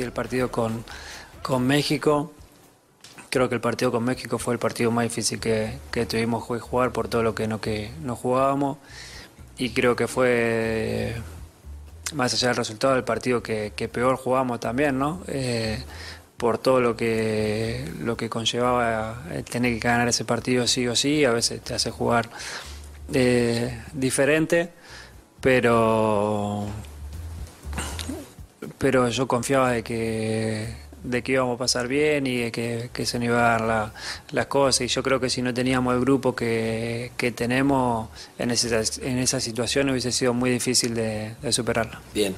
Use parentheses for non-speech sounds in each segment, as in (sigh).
el partido con, con México. Creo que el partido con México fue el partido más difícil que, que tuvimos que jugar por todo lo que no, que no jugábamos. Y creo que fue, más allá del resultado, el partido que, peor jugamos también, ¿no? Eh, por todo lo que, lo que conllevaba tener que ganar ese partido sí o sí, a veces te hace jugar eh, diferente, pero pero yo confiaba de que, de que íbamos a pasar bien y de que, se nos iba a dar las cosas. Y yo creo que si no teníamos el grupo que, tenemos en, en esa situación hubiese sido muy difícil de, de superarla. Bien.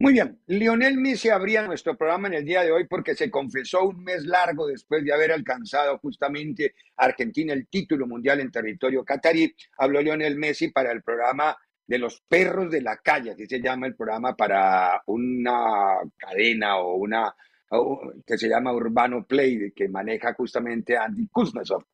Muy bien, Lionel Messi abría nuestro programa en el día de hoy porque se confesó un mes largo después de haber alcanzado justamente Argentina el título mundial en territorio catarí. Habló Lionel Messi para el programa de los perros de la calle, así se llama el programa para una cadena o una que se llama Urbano Play, que maneja justamente Andy Kuznetsov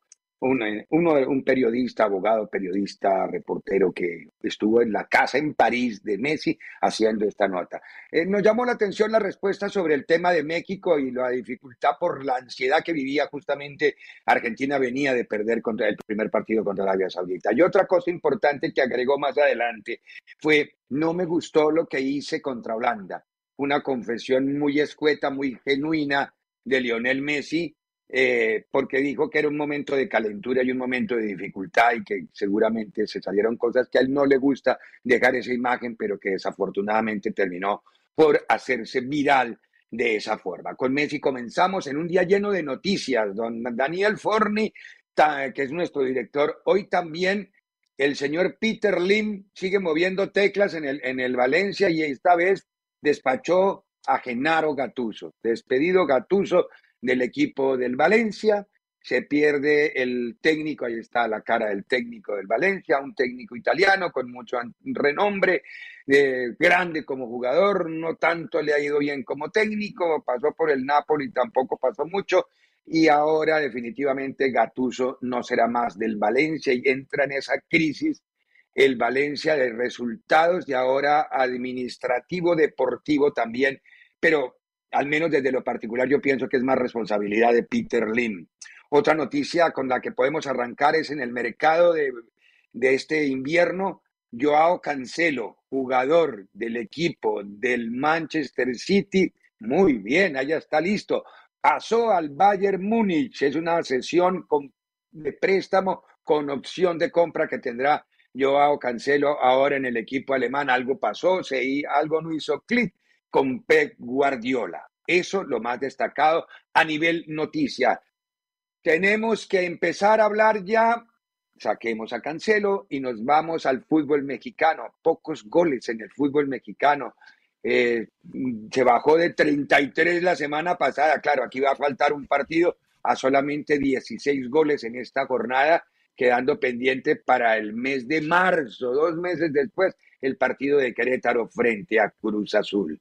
uno, un periodista, abogado, periodista, reportero que estuvo en la casa en París de Messi haciendo esta nota. Eh, nos llamó la atención la respuesta sobre el tema de México y la dificultad por la ansiedad que vivía justamente Argentina venía de perder contra el primer partido contra Arabia Saudita. Y otra cosa importante que agregó más adelante fue, no me gustó lo que hice contra Holanda. Una confesión muy escueta, muy genuina de Lionel Messi, eh, porque dijo que era un momento de calentura y un momento de dificultad y que seguramente se salieron cosas que a él no le gusta dejar esa imagen, pero que desafortunadamente terminó por hacerse viral de esa forma. Con Messi comenzamos en un día lleno de noticias. Don Daniel Forni, que es nuestro director, hoy también el señor Peter Lim sigue moviendo teclas en el, en el Valencia y esta vez despachó a Genaro Gatuso. Despedido Gatuso del equipo del Valencia. Se pierde el técnico, ahí está la cara del técnico del Valencia, un técnico italiano con mucho renombre, eh, grande como jugador, no tanto le ha ido bien como técnico, pasó por el Napoli, tampoco pasó mucho, y ahora definitivamente Gatuso no será más del Valencia y entra en esa crisis el Valencia de resultados y ahora administrativo, deportivo también, pero al menos desde lo particular, yo pienso que es más responsabilidad de Peter Lim. Otra noticia con la que podemos arrancar es en el mercado de, este invierno, Joao Cancelo, jugador del equipo del Manchester City, muy bien, allá está listo. Pasó al Bayern Múnich, es una sesión de préstamo con opción de compra que tendrá Joao Cancelo ahora en el equipo alemán. Algo pasó, se, algo no hizo clic con Pep Guardiola. Eso lo más destacado a nivel noticia. Tenemos que empezar a hablar ya saquemos a Cancelo y nos vamos al fútbol mexicano. Pocos goles en el fútbol mexicano. Eh, se bajó de 33 la semana pasada. Claro, aquí va a faltar un partido a solamente 16 goles en esta jornada, quedando pendiente para el mes de marzo, dos meses después, el partido de Querétaro frente a Cruz Azul.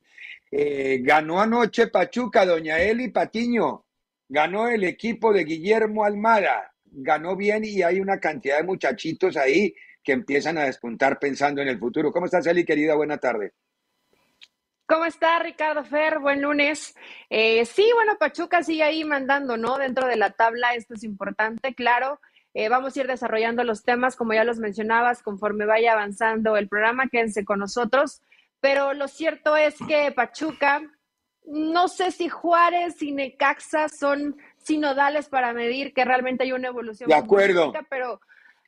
Eh, ganó anoche Pachuca, Doña Eli Patiño. Ganó el equipo de Guillermo Almada ganó bien y hay una cantidad de muchachitos ahí que empiezan a despuntar pensando en el futuro. ¿Cómo estás, Eli, querida? Buena tarde. ¿Cómo está Ricardo Fer? Buen lunes. Eh, sí, bueno, Pachuca sigue ahí mandando, ¿no? Dentro de la tabla, esto es importante, claro. Eh, vamos a ir desarrollando los temas, como ya los mencionabas, conforme vaya avanzando el programa, quédense con nosotros. Pero lo cierto es que Pachuca, no sé si Juárez y Necaxa son sinodales para medir que realmente hay una evolución. De acuerdo. Pero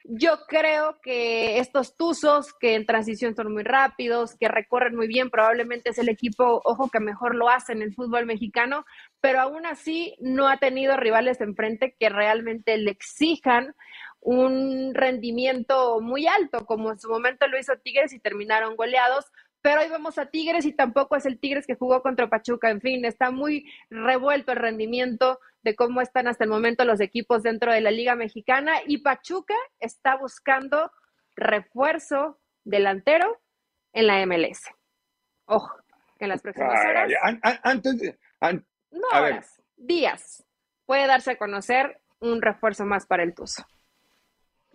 yo creo que estos Tuzos, que en transición son muy rápidos, que recorren muy bien, probablemente es el equipo, ojo, que mejor lo hace en el fútbol mexicano, pero aún así no ha tenido rivales enfrente que realmente le exijan un rendimiento muy alto, como en su momento lo hizo Tigres y terminaron goleados, pero hoy vemos a Tigres y tampoco es el Tigres que jugó contra Pachuca. En fin, está muy revuelto el rendimiento de cómo están hasta el momento los equipos dentro de la Liga Mexicana y Pachuca está buscando refuerzo delantero en la MLS. Ojo, en las próximas horas. antes no horas, días. Puede darse a conocer un refuerzo más para el Tuzo.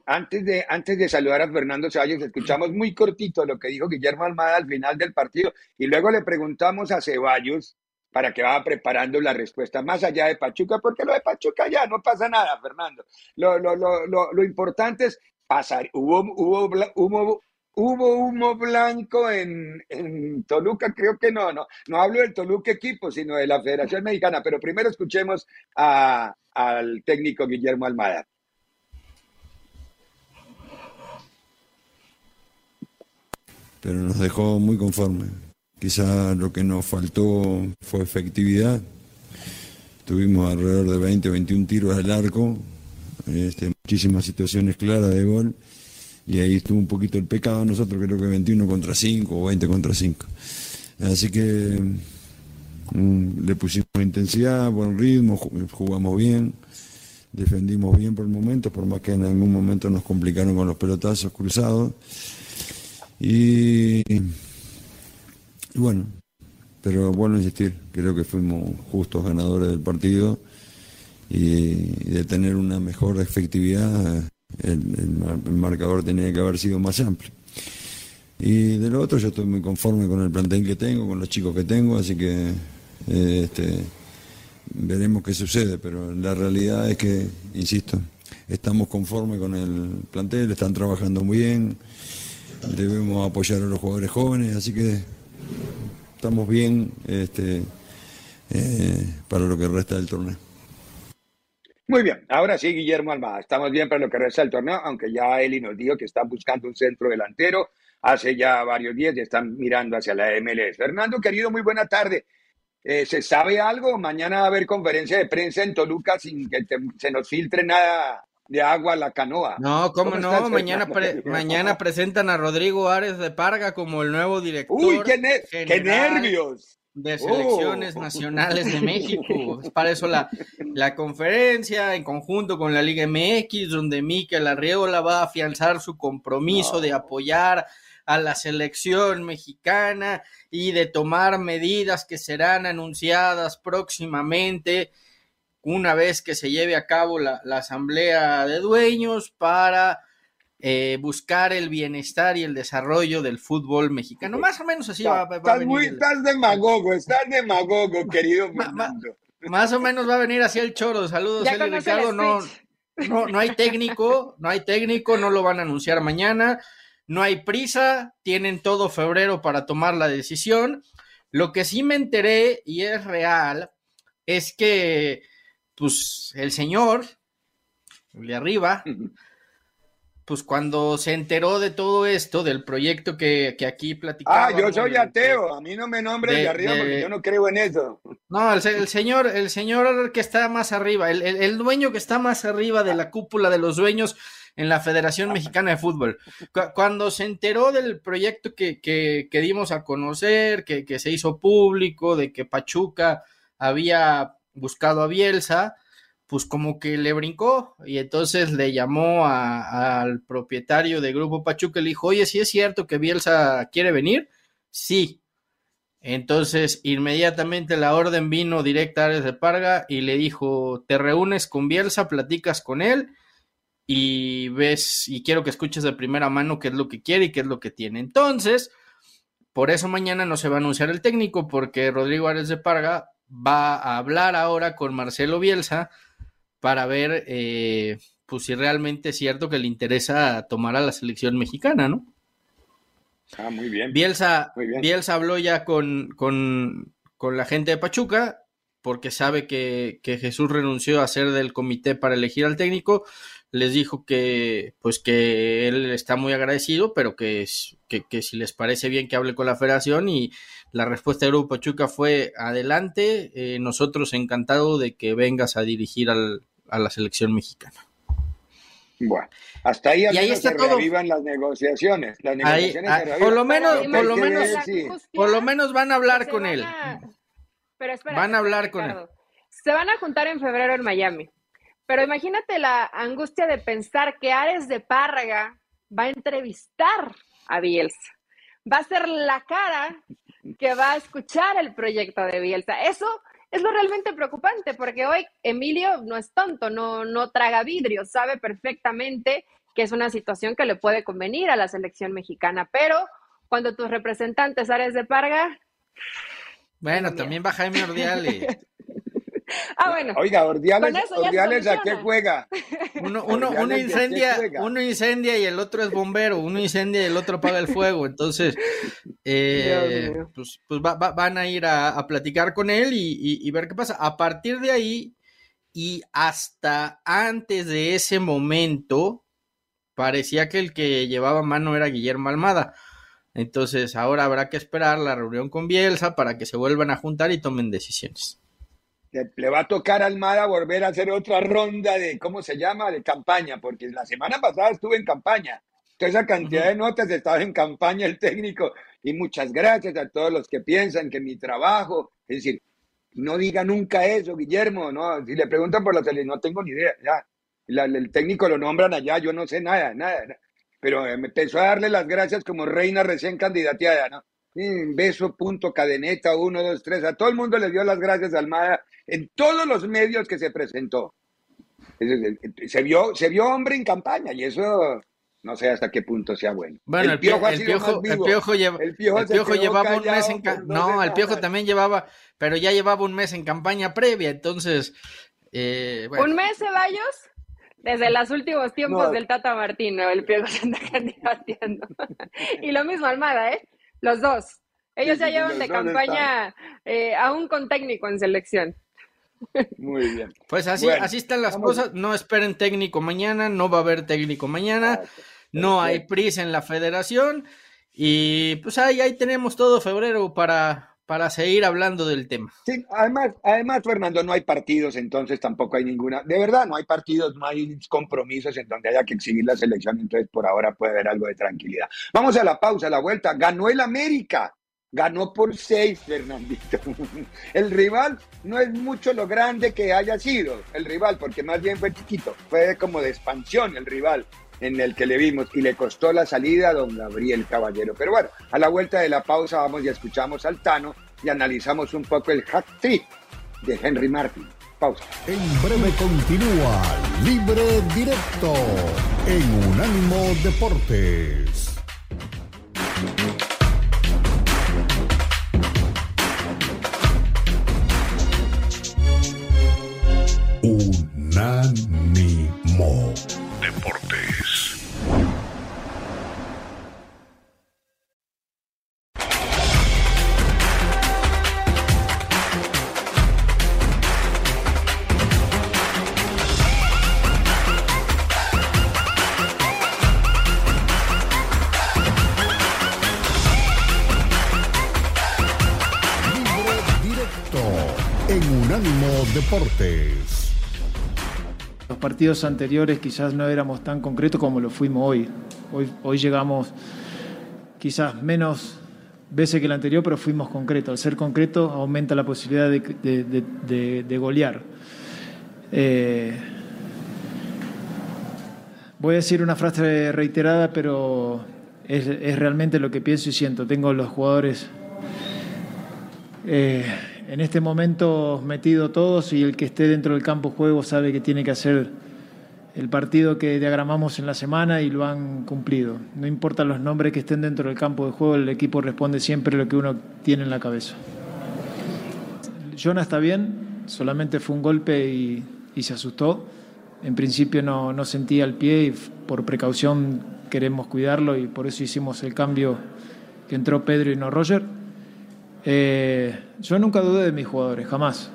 Antes de, antes de saludar a Fernando Ceballos, escuchamos muy cortito lo que dijo Guillermo Almada al final del partido y luego le preguntamos a Ceballos para que vaya preparando la respuesta más allá de Pachuca, porque lo de Pachuca ya no pasa nada, Fernando. Lo, lo, lo, lo importante es pasar. Hubo, hubo, hubo, hubo humo blanco en, en, Toluca, creo que no, no, no hablo del Toluca equipo, sino de la Federación Mexicana, pero primero escuchemos a, al técnico Guillermo Almada. Pero nos dejó muy conformes. Quizá lo que nos faltó fue efectividad. Tuvimos alrededor de 20 o 21 tiros al arco, este, muchísimas situaciones claras de gol, y ahí estuvo un poquito el pecado. Nosotros creo que 21 contra 5 o 20 contra 5. Así que mm, le pusimos intensidad, buen ritmo, jugamos bien, defendimos bien por el momento, por más que en algún momento nos complicaron con los pelotazos cruzados. Y, bueno, pero bueno insistir, creo que fuimos justos ganadores del partido y, de tener una mejor efectividad, el, marcador tenía que haber sido más amplio. Y de lo otro yo estoy muy conforme con el plantel que tengo, con los chicos que tengo, así que este, veremos qué sucede, pero la realidad es que, insisto, estamos conformes con el plantel, están trabajando muy bien debemos apoyar a los jugadores jóvenes, así que estamos bien este, eh, para lo que resta del torneo. Muy bien, ahora sí, Guillermo Almada, estamos bien para lo que resta del torneo, aunque ya Eli nos dijo que están buscando un centro delantero hace ya varios días y están mirando hacia la MLS. Fernando, querido, muy buena tarde. Eh, ¿Se sabe algo? Mañana va a haber conferencia de prensa en Toluca sin que se nos filtre nada de agua la canoa. No, ¿cómo, no? Mañana, (laughs) mañana presentan a Rodrigo Ares de Parga como el nuevo director. ¡Uy, qué, nervios! De selecciones oh. nacionales de México. Es para eso la, la conferencia en conjunto con la Liga MX, donde Miquel Arriola va a afianzar su compromiso de apoyar a la selección mexicana y de tomar medidas que serán anunciadas próximamente una vez que se lleve a cabo la, asamblea de dueños para eh, buscar el bienestar y el desarrollo del fútbol mexicano. Más o menos así va, a estás venir. Muy, estás demagogo, estás demagogo, (laughs) querido Fernando. más o menos va a venir así el choro. Saludos, Eli Ricardo. No, no, no hay técnico, no hay técnico, no lo van a anunciar mañana. no hay prisa, tienen todo febrero para tomar la decisión. Lo que sí me enteré y es real es que, pues, el señor, el de arriba, pues cuando se enteró de todo esto, del proyecto que, que aquí platicaba. Ah, yo soy ateo, a mí no me nombres de, arriba porque yo no creo en eso. No, el, señor, el señor que está más arriba, el, el, dueño que está más arriba de la cúpula de los dueños en la Federación Mexicana de Fútbol. Cuando se enteró del proyecto que, que, que dimos a conocer, que, que se hizo público, de que Pachuca había buscado a Bielsa, pues como que le brincó y entonces le llamó al propietario de Grupo Pachuca y le dijo, oye, si es cierto que Bielsa quiere venir, sí. Entonces inmediatamente la orden vino directa a Ares de Parga y le dijo, te reúnes con Bielsa, platicas con él y ves y quiero que escuches de primera mano qué es lo que quiere y qué es lo que tiene. Entonces, por eso mañana no se va a anunciar el técnico porque Rodrigo Ares de Parga va a hablar ahora con Marcelo Bielsa para ver eh, pues si realmente es cierto que le interesa tomar a la selección mexicana, ¿no? Ah, muy bien. Bielsa, Bielsa habló ya con, con, con, la gente de Pachuca porque sabe que, que, Jesús renunció a ser del comité para elegir al técnico. Les dijo que pues que él está muy agradecido, pero que, que, que si les parece bien que hable con la federación y la respuesta de Grupo Pachuca fue adelante, eh, nosotros encantados de que vengas a dirigir al, a la selección mexicana. Bueno, hasta ahí, al se revivan las negociaciones. Las negociaciones ah, por lo menos, por lo menos, por lo menos van a hablar con él. Pero espera, van a hablar con él. Se van a juntar en febrero en Miami. Pero imagínate la angustia de pensar que Ares de Párraga va a entrevistar a Bielsa. Va a ser la cara que va a escuchar el proyecto de Bielsa. Eso es lo realmente preocupante, porque hoy Emilio no es tonto, no, no traga vidrio, sabe perfectamente que es una situación que le puede convenir a la selección mexicana, pero cuando tus representantes Ares de Parga... Bueno, también va Jaime Ordiales. (laughs) (laughs) Ah, bueno. Oiga, Ordiales, ¿a qué juega? Uno, uno, uno incendia, uno incendia y el otro es bombero, uno incendia y el otro apaga el fuego. Entonces, eh, pues, pues van a ir a, platicar con él y, ver qué pasa. A partir de ahí y hasta antes de ese momento, parecía que el que llevaba mano era Guillermo Almada. Entonces, ahora habrá que esperar la reunión con Bielsa para que se vuelvan a juntar y tomen decisiones le, va a tocar a Almada volver a hacer otra ronda de, ¿cómo se llama?, de campaña, porque la semana pasada estuve en campaña. Toda esa cantidad de notas estaba en campaña el técnico. Y muchas gracias a todos los que piensan que mi trabajo, es decir, no diga nunca eso, Guillermo, no, si le preguntan por la tele, no tengo ni idea, ya. el técnico lo nombran allá, yo no sé nada, nada, Pero me empezó a darle las gracias como reina recién candidateada, ¿no? Beso, punto, cadeneta, uno, dos, tres. A todo el mundo le dio las gracias a Almada en todos los medios que se presentó. Se vio, se vio hombre en campaña y eso no sé hasta qué punto sea bueno. Bueno, el, piojo, el, piojo, el piojo, llevaba un mes en campaña. No, el piojo también llevaba, pero ya llevaba un mes en campaña previa, entonces. Eh, ¿Un mes, Ceballos? Desde los últimos tiempos del Tata Martino, el piojo se anda (laughs) candidateando. y lo mismo Almada, ¿eh? Los dos. Ellos ya llevan de campaña eh, aún con técnico en selección. Muy bien. Pues así, así están las cosas. No esperen técnico mañana, no va a haber técnico mañana, no hay prisa en la federación y pues ahí, ahí tenemos todo febrero para, para seguir hablando del tema. Sí, además, además, Fernando, no hay partidos, entonces tampoco hay ninguna, de verdad, no hay partidos, no hay compromisos en donde haya que exhibir la selección, entonces por ahora puede haber algo de tranquilidad. Vamos a la pausa, a la vuelta. Ganó el América. Ganó por seis, Fernandito. (laughs) El rival no es mucho lo grande que haya sido el rival, porque más bien fue chiquito, fue como de expansión el rival en el que le vimos y le costó la salida a don Gabriel Caballero. Pero bueno, a la vuelta de la pausa vamos y escuchamos al Tano y analizamos un poco el hack trick de Henry Martin. Pausa. En breve continúa Libre Directo en Unánimo Deportes. Partidos anteriores quizás no éramos tan concretos como lo fuimos hoy. Hoy, llegamos quizás menos veces que el anterior, pero fuimos concretos. Al ser concretos aumenta la posibilidad de, golear. Eh, voy a decir una frase reiterada, pero es, realmente lo que pienso y siento. Tengo los jugadores eh, en este momento metido todos y el que esté dentro del campo juego sabe que tiene que hacer el partido que diagramamos en la semana y lo han cumplido. No importa los nombres que estén dentro del campo de juego, el equipo responde siempre lo que uno tiene en la cabeza. Jonah está bien, solamente fue un golpe y, se asustó. En principio no, no sentía el pie y por precaución queremos cuidarlo y por eso hicimos el cambio que entró Pedro y no Roger eh, yo nunca dudé de mis jugadores, jamás.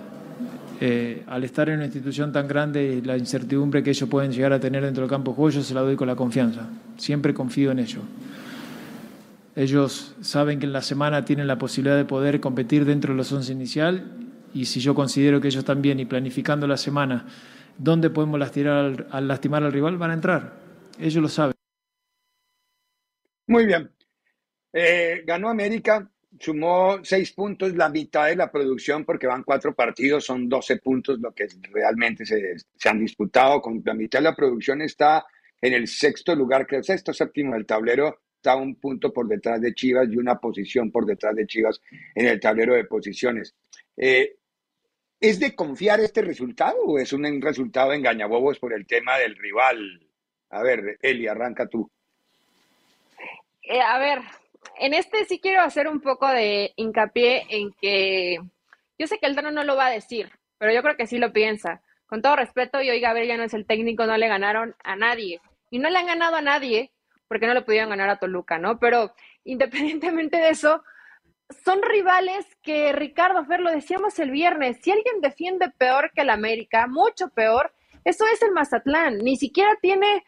Eh, al estar en una institución tan grande y la incertidumbre que ellos pueden llegar a tener dentro del campo juego, yo se la doy con la confianza. Siempre confío en ellos. Ellos saben que en la semana tienen la posibilidad de poder competir dentro de los 11 inicial y si yo considero que ellos también y planificando la semana dónde podemos lastimar al, lastimar al rival, van a entrar. Ellos lo saben. Muy bien. Eh, ganó América, sumó seis puntos, la mitad de la producción, porque van cuatro partidos, son 12 puntos lo que realmente se, han disputado. Con la mitad de la producción está en el sexto lugar, que el sexto séptimo del tablero, está un punto por detrás de Chivas y una posición por detrás de Chivas en el tablero de posiciones. Eh, ¿Es de confiar este resultado o es un resultado engañabobos por el tema del rival? A ver, Eli, arranca tú. Eh, a ver, en este sí quiero hacer un poco de hincapié en que yo sé que el Tano no lo va a decir, pero yo creo que sí lo piensa. Con todo respeto, y hoy Gabriel ya no es el técnico, no le ganaron a nadie. Y no le han ganado a nadie porque no le pudieron ganar a Toluca, ¿no? Pero independientemente de eso, son rivales que Ricardo Fer lo decíamos el viernes, si alguien defiende peor que el América, mucho peor, eso es el Mazatlán, ni siquiera tiene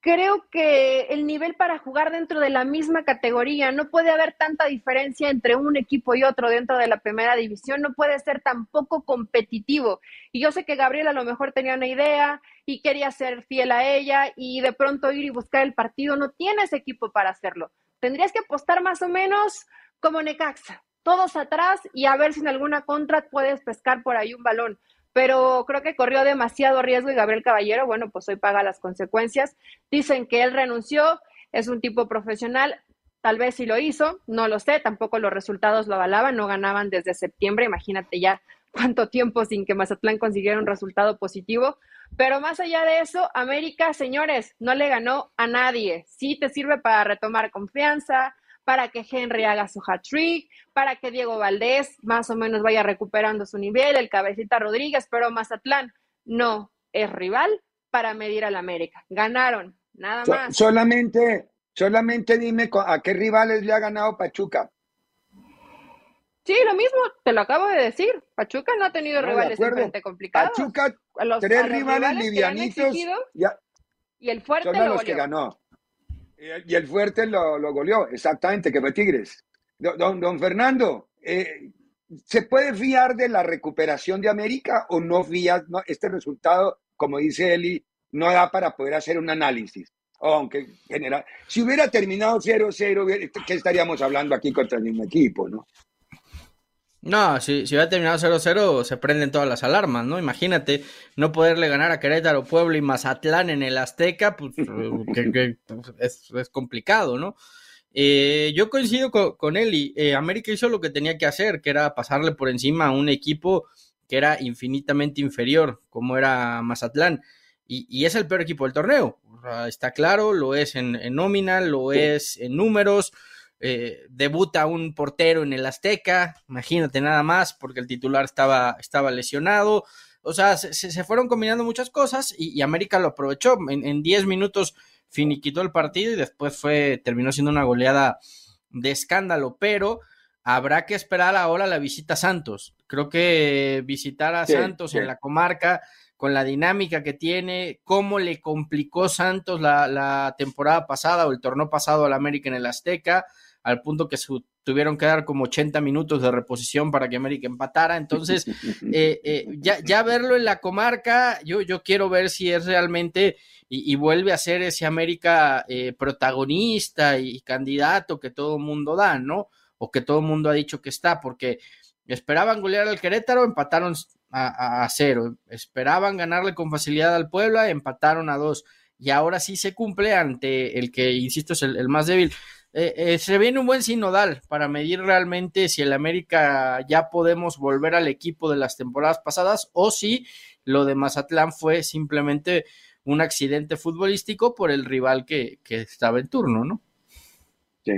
creo que el nivel para jugar dentro de la misma categoría, no puede haber tanta diferencia entre un equipo y otro dentro de la primera división, no puede ser tampoco competitivo. Y yo sé que Gabriel a lo mejor tenía una idea y quería ser fiel a ella y de pronto ir y buscar el partido, no tiene ese equipo para hacerlo. Tendrías que apostar más o menos como Necaxa, todos atrás y a ver si en alguna contra puedes pescar por ahí un balón pero creo que corrió demasiado riesgo y Gabriel Caballero, bueno, pues hoy paga las consecuencias. Dicen que él renunció, es un tipo profesional, tal vez sí lo hizo, no lo sé, tampoco los resultados lo avalaban, no ganaban desde septiembre, imagínate ya cuánto tiempo sin que Mazatlán consiguiera un resultado positivo. Pero más allá de eso, América, señores, no le ganó a nadie. Sí te sirve para retomar confianza, para que Henry haga su hat-trick, para que Diego Valdés más o menos vaya recuperando su nivel, el cabecita Rodríguez, pero Mazatlán no es rival para medir al América. Ganaron, nada más. solamente, solamente dime a qué rivales le ha ganado Pachuca. Sí, lo mismo, te lo acabo de decir. Pachuca no ha tenido rivales frente complicados. Pachuca, tres rivales livianitos. y el fuerte lo los que ganó. Y el fuerte lo, lo goleó, exactamente, que fue Tigres. Don, don Fernando, eh, ¿se puede fiar de la recuperación de América o no fías? No, este resultado, como dice Eli, no da para poder hacer un análisis. Aunque general, si hubiera terminado 0-0, ¿qué estaríamos hablando aquí contra el mismo equipo, no? No, si, si hubiera terminado 0-0 se prenden todas las alarmas, ¿no? Imagínate no poderle ganar a Querétaro, Pueblo y Mazatlán en el Azteca, pues (laughs) que, es, es, complicado, ¿no? Eh, yo coincido con, él y eh, América hizo lo que tenía que hacer, que era pasarle por encima a un equipo que era infinitamente inferior, como era Mazatlán. Y, y es el peor equipo del torneo. está claro, lo es en, en nómina, lo es en números, eh, debuta un portero en el Azteca, imagínate nada más, porque el titular estaba, estaba lesionado. O sea, se, fueron combinando muchas cosas y, América lo aprovechó. En 10 minutos finiquitó el partido y después fue, terminó siendo una goleada de escándalo, pero habrá que esperar ahora la visita a Santos. Creo que visitar a Santos en la comarca con la dinámica que tiene, cómo le complicó Santos la, la temporada pasada o el torneo pasado al América en el Azteca, al punto que su tuvieron que dar como 80 minutos de reposición para que América empatara. Entonces, (laughs) eh, eh, ya, ya verlo en la comarca, yo, yo quiero ver si es realmente y, vuelve a ser ese América eh, protagonista y candidato que todo mundo da, ¿no? O que todo el mundo ha dicho que está, porque esperaban golear al Querétaro, empataron a, cero, esperaban ganarle con facilidad al Puebla, empataron a dos, y ahora sí se cumple ante el que, insisto, es el, más débil. Eh, eh, se viene un buen sinodal para medir realmente si el América ya podemos volver al equipo de las temporadas pasadas o si lo de Mazatlán fue simplemente un accidente futbolístico por el rival que, estaba en turno, ¿no? Sí.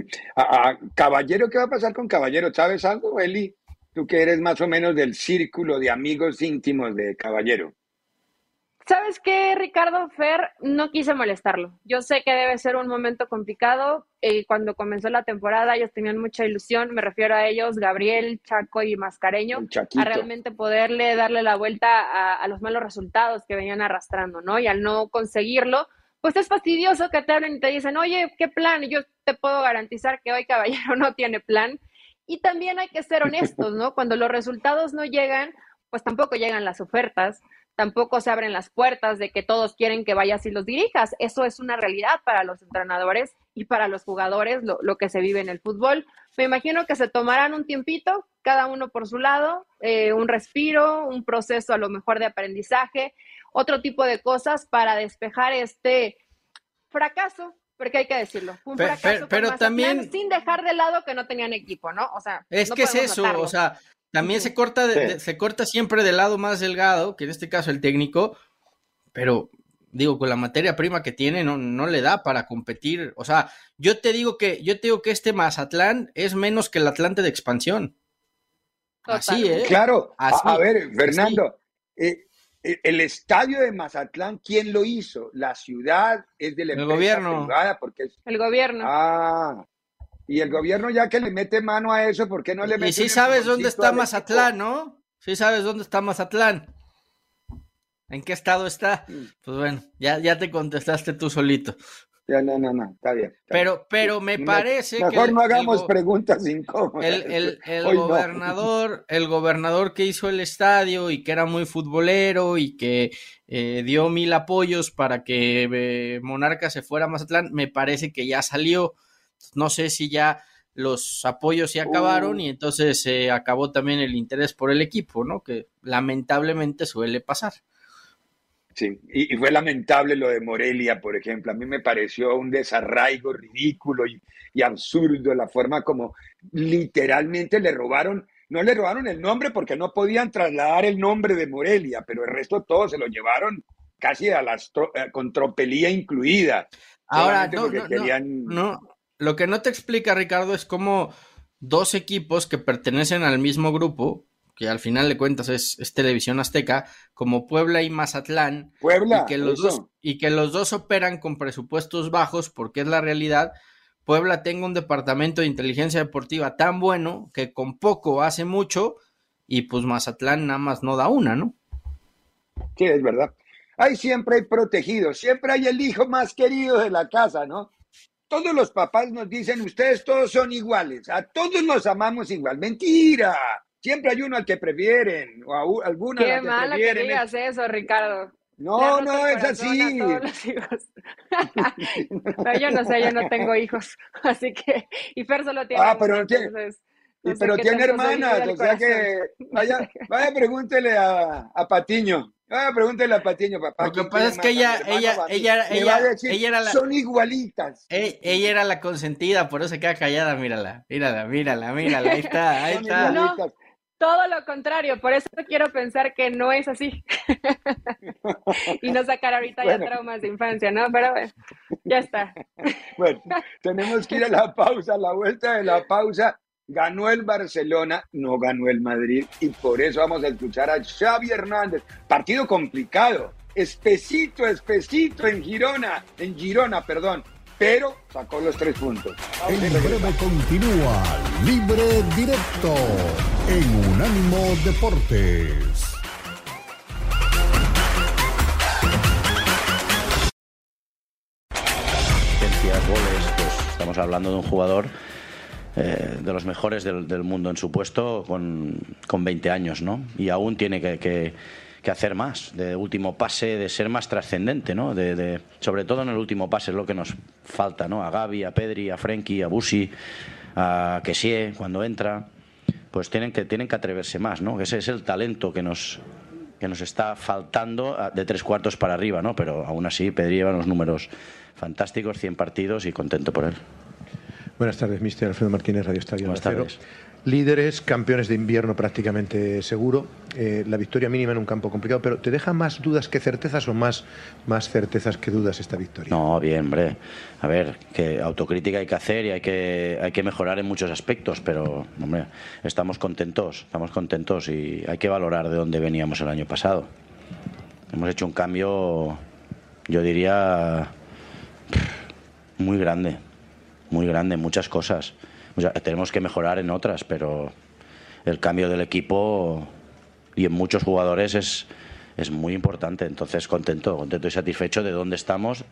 Caballero, ¿qué va a pasar con Caballero? ¿Sabes algo, Eli? Tú que eres más o menos del círculo de amigos íntimos de Caballero. ¿Sabes qué, Ricardo Fer? No quise molestarlo. Yo sé que debe ser un momento complicado. y cuando comenzó la temporada, ellos tenían mucha ilusión. Me refiero a ellos, Gabriel, Chaco y Mascareño, a realmente poderle darle la vuelta a, los malos resultados que venían arrastrando, ¿no? Y al no conseguirlo, pues es fastidioso que te hablen y te dicen, oye, ¿qué plan? Y yo te puedo garantizar que hoy Caballero (laughs) no tiene plan. Y también hay que ser honestos, ¿no? Cuando los resultados no llegan, pues tampoco llegan las ofertas tampoco se abren las puertas de que todos quieren que vayas y los dirijas. Eso es una realidad para los entrenadores y para los jugadores, lo, que se vive en el fútbol. Me imagino que se tomarán un tiempito, cada uno por su lado, eh, un respiro, un proceso a lo mejor de aprendizaje, otro tipo de cosas para despejar este fracaso, porque hay que decirlo. Un fracaso pero, también sin dejar de lado que no tenían equipo, ¿no? O sea, es que es eso, o sea, también se corta, se corta siempre del lado más delgado, que en este caso el técnico, pero digo, con la materia prima que tiene, no, no le da para competir. O sea, yo te digo que, yo te digo que este Mazatlán es menos que el Atlante de expansión. Así, ¿eh? Claro, a, ver, Fernando, eh, eh, el estadio de Mazatlán, ¿quién lo hizo? La ciudad es de la el gobierno. privada porque es... El gobierno. Ah, y el gobierno ya que le mete mano a eso, ¿por qué no le mete? Y sí sabes dónde está Mazatlán, ¿no? Sí sabes dónde está Mazatlán. ¿En qué estado está? Mm. Pues bueno, ya, ya te contestaste tú solito. Ya, no, no, no, está bien. pero, pero me parece mejor que. no hagamos preguntas incómodas. El, (laughs) el, gobernador, el gobernador que hizo el estadio y que era muy futbolero y que eh, dio mil apoyos para que eh, Monarca se fuera a Mazatlán, me parece que ya salió. No sé si ya los apoyos se acabaron uh. y entonces se acabó también el interés por el equipo, ¿no? Que lamentablemente suele pasar. Sí, y, fue lamentable lo de Morelia, por ejemplo. A mí me pareció un desarraigo ridículo y, y, absurdo la forma como literalmente le robaron, no le robaron el nombre porque no podían trasladar el nombre de Morelia, pero el resto todo se lo llevaron casi a las eh, con tropelía incluida. Ahora, no, no, lo que no te explica, Ricardo, es cómo dos equipos que pertenecen al mismo grupo, que al final de cuentas es, Televisión Azteca, como Puebla y Mazatlán, Puebla, y que, los dos, y que los dos operan con presupuestos bajos, porque es la realidad. Puebla tenga un departamento de inteligencia deportiva tan bueno que con poco hace mucho, y pues Mazatlán nada más no da una, ¿no? Sí, es verdad. Ahí siempre hay protegidos, siempre hay el hijo más querido de la casa, ¿no? Todos los papás nos dicen, ustedes todos son iguales, a todos nos amamos igual. Mentira. Siempre hay uno al que prefieren, o a alguna Qué mala que, digas eso, Ricardo. No, no, es así. (laughs) yo no sé, yo no tengo hijos, (laughs) así que, y Fer solo tiene. Ah, pero, tiene, pero tiene hermanas, o sea que, vaya, vaya pregúntele a, a Patiño. Ah, pregúntale a Patiño, papá. Lo que pasa es que ella, ella, ella, ella, ella era la. Son igualitas. E, ella, era la consentida, por eso se queda callada, mírala, mírala, mírala, mírala, ahí está, ahí está. No, todo lo contrario, por eso quiero pensar que no es así. (laughs) y no sacar ahorita ya traumas de infancia, ¿no? Pero bueno, ya está. (laughs) bueno, tenemos que ir a la pausa, a la vuelta de la pausa ganó el Barcelona, no ganó el Madrid y por eso vamos a escuchar a Xavi Hernández. Partido complicado, espesito, espesito en Girona, en Girona, perdón, pero sacó los tres puntos. En breve continúa Libre Directo en Unánimo Deportes. Goles, pues estamos hablando de un jugador eh, de los mejores del, mundo en su puesto con, con 20 años, ¿no? Y aún tiene que, que, hacer más, de último pase, de ser más trascendente, ¿no? De, sobre todo en el último pase es lo que nos falta, ¿no? A Gaby, a Pedri, a Frenkie, a Busi, a Kessie cuando entra, pues tienen que, tienen que atreverse más, ¿no? Ese es el talento que nos, que nos está faltando de tres cuartos para arriba, ¿no? Pero aún así Pedri lleva unos números fantásticos, 100 partidos y contento por él. Buenas tardes, mister Alfredo Martínez, Radio Estadio Buenas tardes. Líderes, campeones de invierno prácticamente seguro. Eh, la victoria mínima en un campo complicado, pero ¿te deja más dudas que certezas o más, más certezas que dudas esta victoria? No, bien, hombre. A ver, que autocrítica hay que hacer y hay que, hay que mejorar en muchos aspectos, pero, hombre, estamos contentos, estamos contentos y hay que valorar de dónde veníamos el año pasado. Hemos hecho un cambio, yo diría, muy grande muy grande muchas cosas. tenemos que mejorar en otras, pero el cambio del equipo y en muchos jugadores es, es muy importante. Entonces, contento, contento y satisfecho de dónde estamos,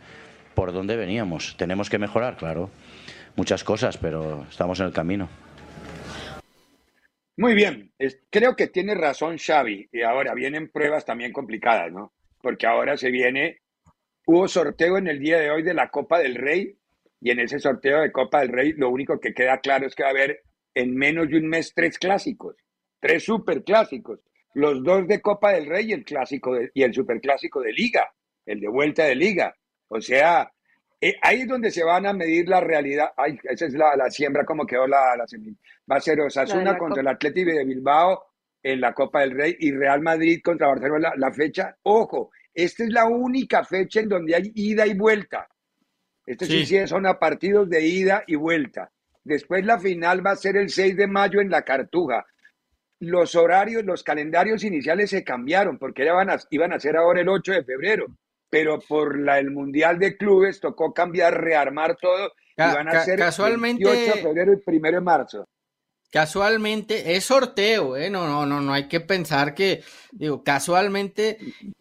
por dónde veníamos. Tenemos que mejorar, claro, muchas cosas, pero estamos en el camino. Muy bien, creo que tiene razón Xavi. Y ahora vienen pruebas también complicadas, ¿no? Porque ahora se viene, hubo sorteo en el día de hoy de la Copa del Rey y en ese sorteo de Copa del Rey lo único que queda claro es que va a haber en menos de un mes tres clásicos, tres superclásicos, los dos de Copa del Rey y el clásico y el superclásico de Liga, el de vuelta de Liga. O sea, eh, ahí es donde se van a medir la realidad. Ay, esa es la, la siembra como quedó la, la Va a ser Osasuna contra el Atlético de Bilbao en la Copa del Rey y Real Madrid contra Barcelona. La fecha, ojo, esta es la única fecha en donde hay ida y vuelta. Este sí. sí son a partidos de ida y vuelta. Después la final va a ser el 6 de mayo en la Cartuja. Los horarios, los calendarios iniciales se cambiaron porque iban a, iban a ser ahora el 8 de febrero, pero por la, el Mundial de Clubes tocó cambiar, rearmar todo y van a ser casualmente, el 8 de febrero y 1 de marzo. Casualmente es sorteo, ¿eh? No, no, no, no hay que pensar que, digo, casualmente,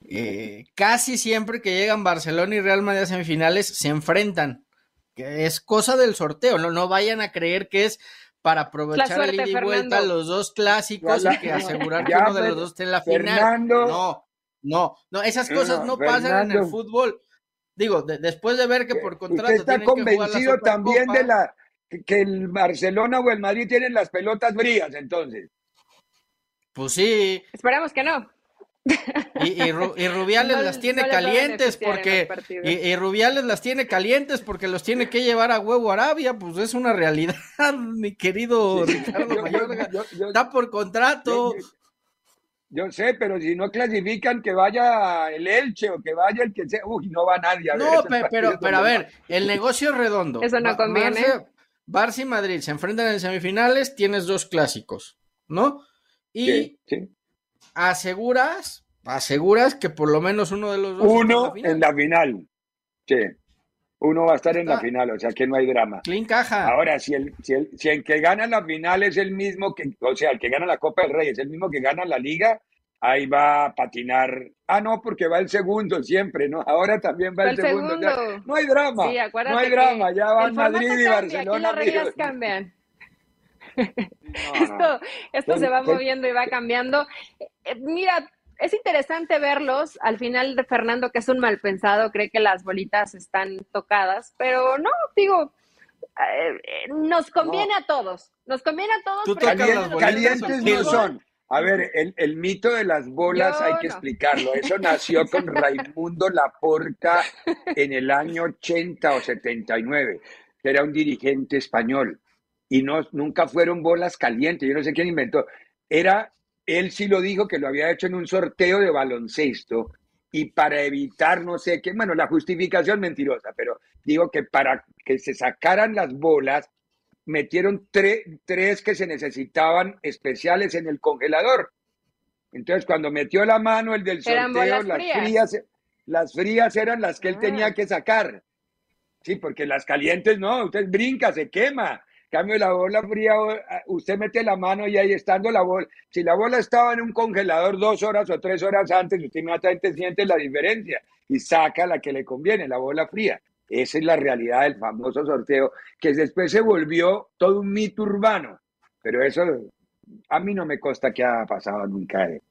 eh, casi siempre que llegan Barcelona y Real Madrid a semifinales se enfrentan. Que es cosa del sorteo, no, no vayan a creer que es para aprovechar el ida y vuelta los dos clásicos y que asegurar que uno de los dos esté en la final. No, no, no, esas cosas no, pasan en el fútbol. Digo, después de ver que por contrato. Usted está convencido también de la que el Barcelona o el Madrid tienen las pelotas frías, entonces. Pues sí. Esperemos que no. Y, Rubiales las tiene calientes porque y, Rubiales las tiene calientes porque los tiene que llevar a huevo Arabia, pues es una realidad, (laughs) mi querido Ricardo Mayorga. Está por contrato. Yo, sé, pero si no clasifican que vaya el Elche o que vaya el que sea, uy, no va nadie. no, pero, pero, a ver, el negocio es redondo. Eso no conviene. Barça y Madrid se enfrentan en semifinales, tienes dos clásicos, ¿no? Y aseguras, aseguras que por lo menos uno de los dos. Uno en la final. Sí. Uno va a estar en la final, o sea que no hay drama. Clean caja. Ahora, si el, si el, si el que gana la final es el mismo que, o sea, el que gana la Copa del Rey es el mismo que gana la Liga, ahí va a patinar. Ah, no, porque va el segundo siempre, ¿no? Ahora también va, el, segundo. no hay drama. no hay drama, ya van Madrid y Barcelona. Aquí las reglas cambian. (laughs) esto esto se va moviendo y va cambiando. Eh, mira, es interesante verlos. Al final, de Fernando, que es un mal pensado, cree que las bolitas están tocadas, pero no, digo, eh, eh, nos conviene a todos. Nos conviene a todos. calientes no son. A ver, el, el, mito de las bolas hay que explicarlo. Eso (laughs) nació con Raimundo Laporta en el año 80 o 79. Era un dirigente español y no, nunca fueron bolas calientes. Yo no sé quién inventó. Era, él sí lo dijo que lo había hecho en un sorteo de baloncesto y para evitar no sé qué, bueno, la justificación mentirosa, pero digo que para que se sacaran las bolas metieron tres que se necesitaban especiales en el congelador. Entonces, cuando metió la mano el del sorteo, las frías. las frías eran las que él tenía ah. que sacar. Sí, porque las calientes no, usted brinca, se quema. Cambio la bola fría, usted mete la mano y ahí estando la bola. Si la bola estaba en un congelador dos horas o tres horas antes, usted inmediatamente siente la diferencia y saca la que le conviene, la bola fría. Esa es la realidad del famoso sorteo, que después se volvió todo un mito urbano. Pero eso a mí no me consta que ha pasado nunca. Eh.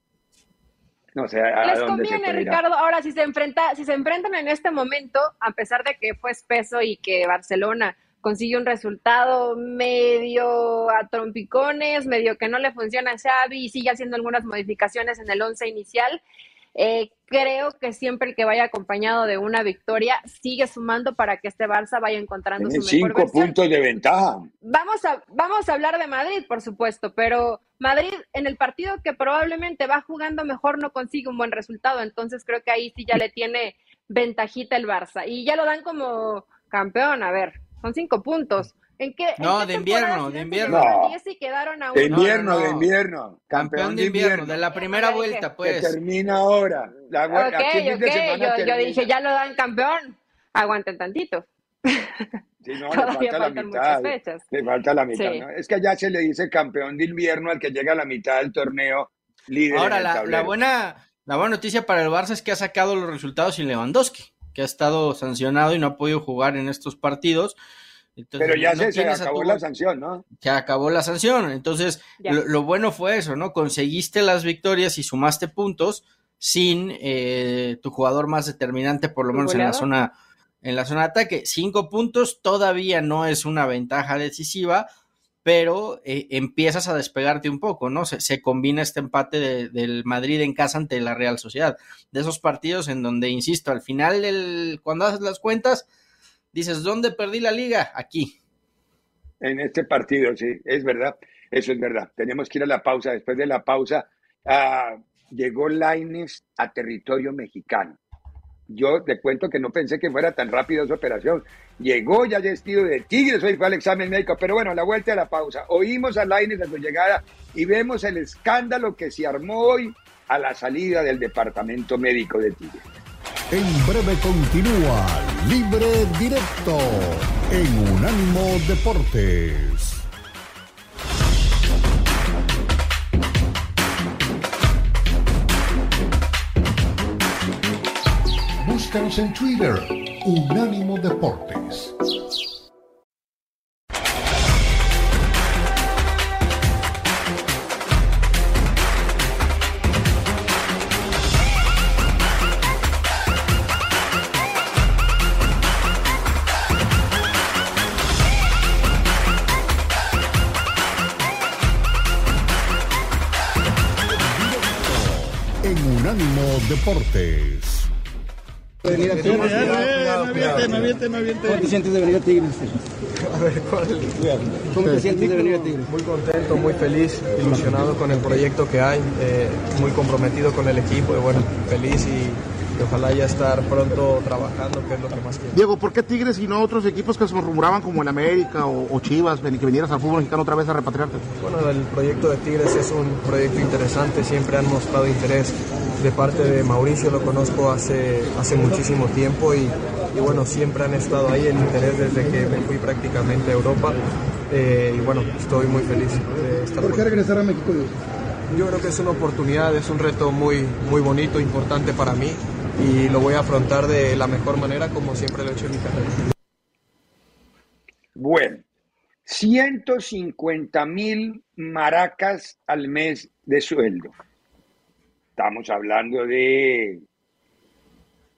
No sé, ¿a Les conviene, Ricardo. Ahora, si se, enfrenta, si se enfrentan en este momento, a pesar de que fue espeso y que Barcelona consigue un resultado medio a trompicones, medio que no le funciona a Xavi y sigue haciendo algunas modificaciones en el once inicial, eh, creo que siempre el que vaya acompañado de una victoria sigue sumando para que este Barça vaya encontrando su mejor cinco puntos de ventaja. Vamos a, vamos a hablar de Madrid, por supuesto, pero Madrid en el partido que probablemente va jugando mejor no consigue un buen resultado, entonces creo que ahí sí ya le tiene ventajita el Barça y ya lo dan como campeón, a ver, son cinco puntos. ¿En qué, no, de invierno, de invierno. de invierno, de invierno. Campeón, de, invierno, de la primera vuelta, pues. Que termina ahora. La, yo, dije, ya lo dan campeón. Aguanten tantito. Sí, no, (laughs) le falta la mitad. Le falta la mitad. Es que ya se le dice campeón de invierno al que llega a la mitad del torneo líder. Ahora, la, la, buena, la buena noticia para el Barça es que ha sacado los resultados sin Lewandowski, que ha estado sancionado y no ha podido jugar en estos partidos. Pero ya se, acabó la sanción, ¿no? Ya acabó la sanción. Entonces, lo, bueno fue eso, ¿no? Conseguiste las victorias y sumaste puntos sin eh, tu jugador más determinante, por lo menos en la zona en la zona de ataque. Cinco puntos todavía no es una ventaja decisiva, pero eh, empiezas a despegarte un poco, ¿no? Se, combina este empate del Madrid en casa ante la Real Sociedad. De esos partidos en donde, insisto, al final, el, cuando haces las cuentas, dices, ¿dónde perdí la liga? Aquí. En este partido, sí, es verdad. Eso es verdad. Tenemos que ir a la pausa. Después de la pausa, ah, llegó Laines a territorio mexicano. Yo te cuento que no pensé que fuera tan rápido esa operación. Llegó ya vestido de tigres, hoy fue al examen médico, pero bueno, la vuelta a la pausa. Oímos a Laines a su llegada y vemos el escándalo que se armó hoy a la salida del departamento médico de Tigres. En breve continúa Libre Directo en Unánimo Deportes. Búscanos en Twitter, Unánimo Deportes. Deportes. ¿Cómo te sientes de venir a Tigres? A ver, ¿Cómo te sientes de venir a Tigres? Muy contento, muy feliz, ilusionado con el proyecto que hay, eh, muy comprometido con el equipo y bueno, feliz y ojalá ya estar pronto trabajando, que es lo que más quiero. Diego, ¿por qué Tigres y no otros equipos que se rumoraban como el América o, Chivas, que vinieras al fútbol mexicano otra vez a repatriarte? Bueno, el proyecto de Tigres es un proyecto interesante, siempre han mostrado interés de parte de Mauricio, lo conozco hace, hace muchísimo tiempo y, bueno, siempre han estado ahí el interés desde que me fui prácticamente a Europa eh, y bueno, estoy muy feliz de estar ¿Por qué regresar a México? Yo creo que es una oportunidad, es un reto muy, muy bonito, importante para mí y lo voy a afrontar de la mejor manera como siempre lo he hecho en mi carrera. Bueno, 150 mil maracas al mes de sueldo. Estamos hablando de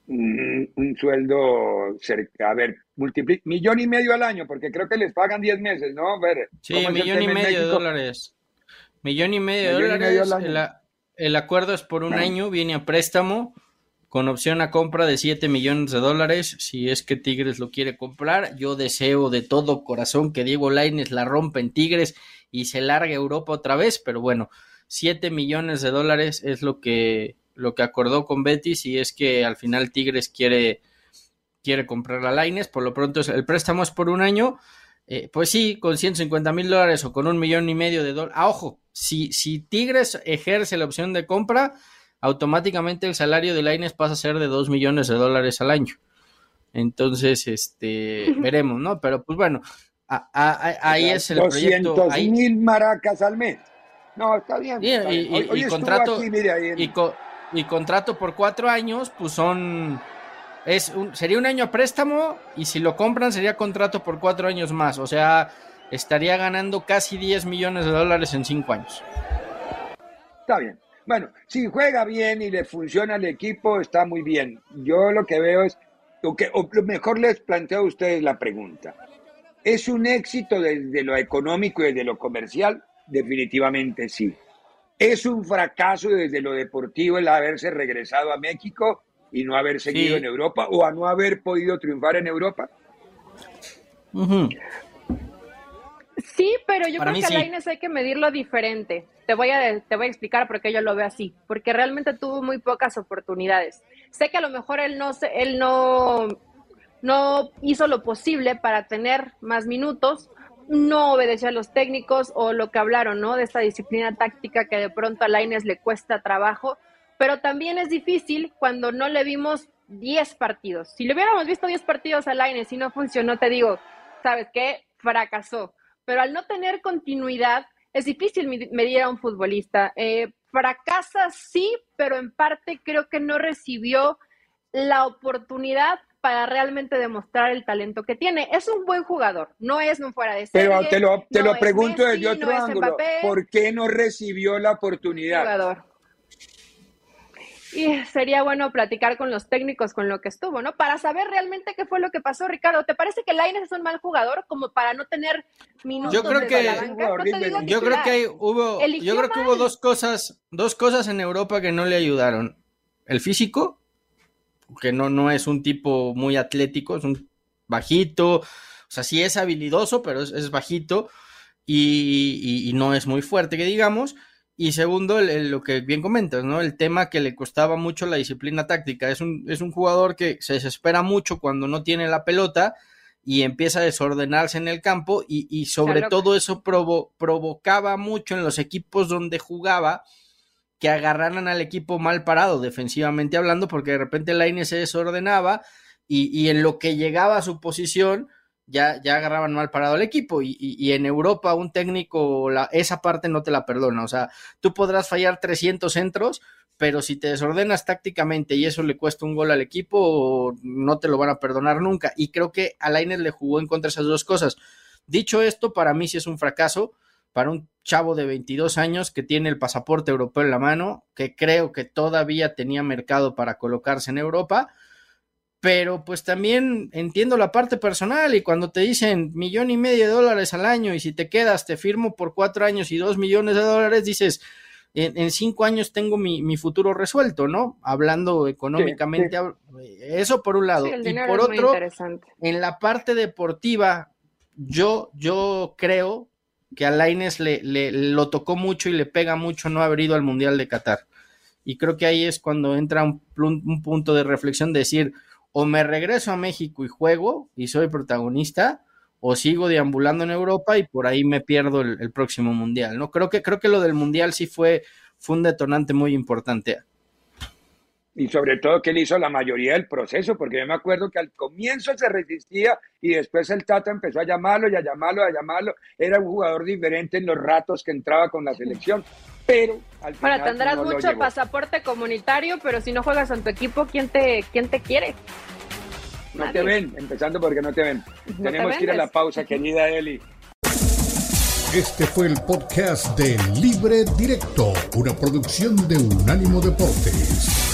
un, sueldo cerca, a ver, multiplica, millón y medio al año, porque creo que les pagan 10 meses, ¿no? A ver, sí, millón y medio de dólares. Millón y medio de dólares. el, acuerdo es por un año, viene a préstamo con opción a compra de 7 millones de dólares, si es que Tigres lo quiere comprar. Yo deseo de todo corazón que Diego Laines la rompa en Tigres y se largue a Europa otra vez, pero bueno, 7 millones de dólares es lo que, lo que acordó con Betis y es que al final Tigres quiere, quiere comprar a Laines, por lo pronto el préstamo es por un año. Eh, pues sí, con 150 mil dólares o con un millón y medio de dólares. Ah, ojo, si, si Tigres ejerce la opción de compra, automáticamente el salario de Laines pasa a ser de 2 millones de dólares al año. Entonces, este, veremos, ¿no? Pero pues bueno, ahí es el proyecto. 200 mil maracas al mes. No, está bien. Y, contrato, y, contrato por cuatro años, pues son es un, sería un año a préstamo y si lo compran sería contrato por cuatro años más. O sea, estaría ganando casi 10 millones de dólares en cinco años. Está bien. Bueno, si juega bien y le funciona al equipo, está muy bien. Yo lo que veo es, o, que, o mejor les planteo a ustedes la pregunta. ¿Es un éxito desde lo económico y desde lo comercial? Definitivamente sí. ¿Es un fracaso desde lo deportivo el haberse regresado a México y no haber seguido en Europa o a no haber podido triunfar en Europa? Sí, pero yo creo que a Laines hay que medirlo diferente. Te voy, a, te voy a explicar por qué yo lo veo así. Porque realmente tuvo muy pocas oportunidades. Sé que a lo mejor él no, él no, no hizo lo posible para tener más minutos, no obedeció a los técnicos o lo que hablaron, ¿no? De esta disciplina táctica que de pronto a Laines le cuesta trabajo. Pero también es difícil cuando no le vimos 10 partidos. Si le hubiéramos visto 10 partidos a Laines y no funcionó, te digo, ¿sabes qué? Fracasó pero al no tener continuidad es difícil medir a un futbolista. Eh, fracasa sí, pero en parte creo que no recibió la oportunidad para realmente demostrar el talento que tiene. Es un buen jugador, no es un fuera de serie. Pero te lo, te lo pregunto desde otro ángulo, ¿por qué no recibió la oportunidad? Jugador. Y sería bueno platicar con los técnicos con lo que estuvo, ¿no? Para saber realmente qué fue lo que pasó, Ricardo. ¿Te parece que Lainez es un mal jugador como para no tener minutos yo creo que, yo creo que hubo yo creo que hubo dos cosas, dos cosas en Europa que no le ayudaron. El físico, que no no es un tipo muy atlético, es un bajito, o sea, sí es habilidoso, pero es, bajito y no es muy fuerte, que digamos. Y segundo, lo que bien comentas, ¿no? El tema que le costaba mucho la disciplina táctica. Es un, es un jugador que se desespera mucho cuando no tiene la pelota y empieza a desordenarse en el campo y, sobre todo eso provocaba mucho en los equipos donde jugaba que agarraran al equipo mal parado defensivamente hablando porque de repente la INE se desordenaba y, y en lo que llegaba a su posición ya, ya agarraban mal parado al equipo y, y, en Europa un técnico la, esa parte no te la perdona, o sea, tú podrás fallar 300 centros, pero si te desordenas tácticamente y eso le cuesta un gol al equipo, no te lo van a perdonar nunca. Y creo que a le jugó en contra esas dos cosas. Dicho esto, para mí sí es un fracaso, para un chavo de 22 años que tiene el pasaporte europeo en la mano, que creo que todavía tenía mercado para colocarse en Europa pero pues también entiendo la parte personal y cuando te dicen millón y medio de dólares al año y si te quedas te firmo por cuatro años y dos millones de dólares, dices, en, cinco años tengo mi, futuro resuelto, ¿no? Hablando económicamente, eso por un lado. y por otro, en la parte deportiva, yo, yo creo que a Laines le, le, lo tocó mucho y le pega mucho no haber ido al Mundial de Qatar. Y creo que ahí es cuando entra un, un punto de reflexión de decir, o me regreso a México y juego y soy protagonista, o sigo deambulando en Europa y por ahí me pierdo el, próximo mundial, ¿no? Creo que, creo que lo del mundial sí fue, fue un detonante muy importante. Y sobre todo que él hizo la mayoría del proceso, porque yo me acuerdo que al comienzo se resistía y después el Tata empezó a llamarlo y a llamarlo, a llamarlo. Era un jugador diferente en los ratos que entraba con la selección pero al final Bueno, tendrás mucho pasaporte comunitario, pero si no juegas en tu equipo, ¿quién te, quién te quiere? No te ven, empezando porque no te ven. Tenemos que ir a la pausa, querida Eli. Este fue el podcast de Libre Directo, una producción de Unánimo Deportes.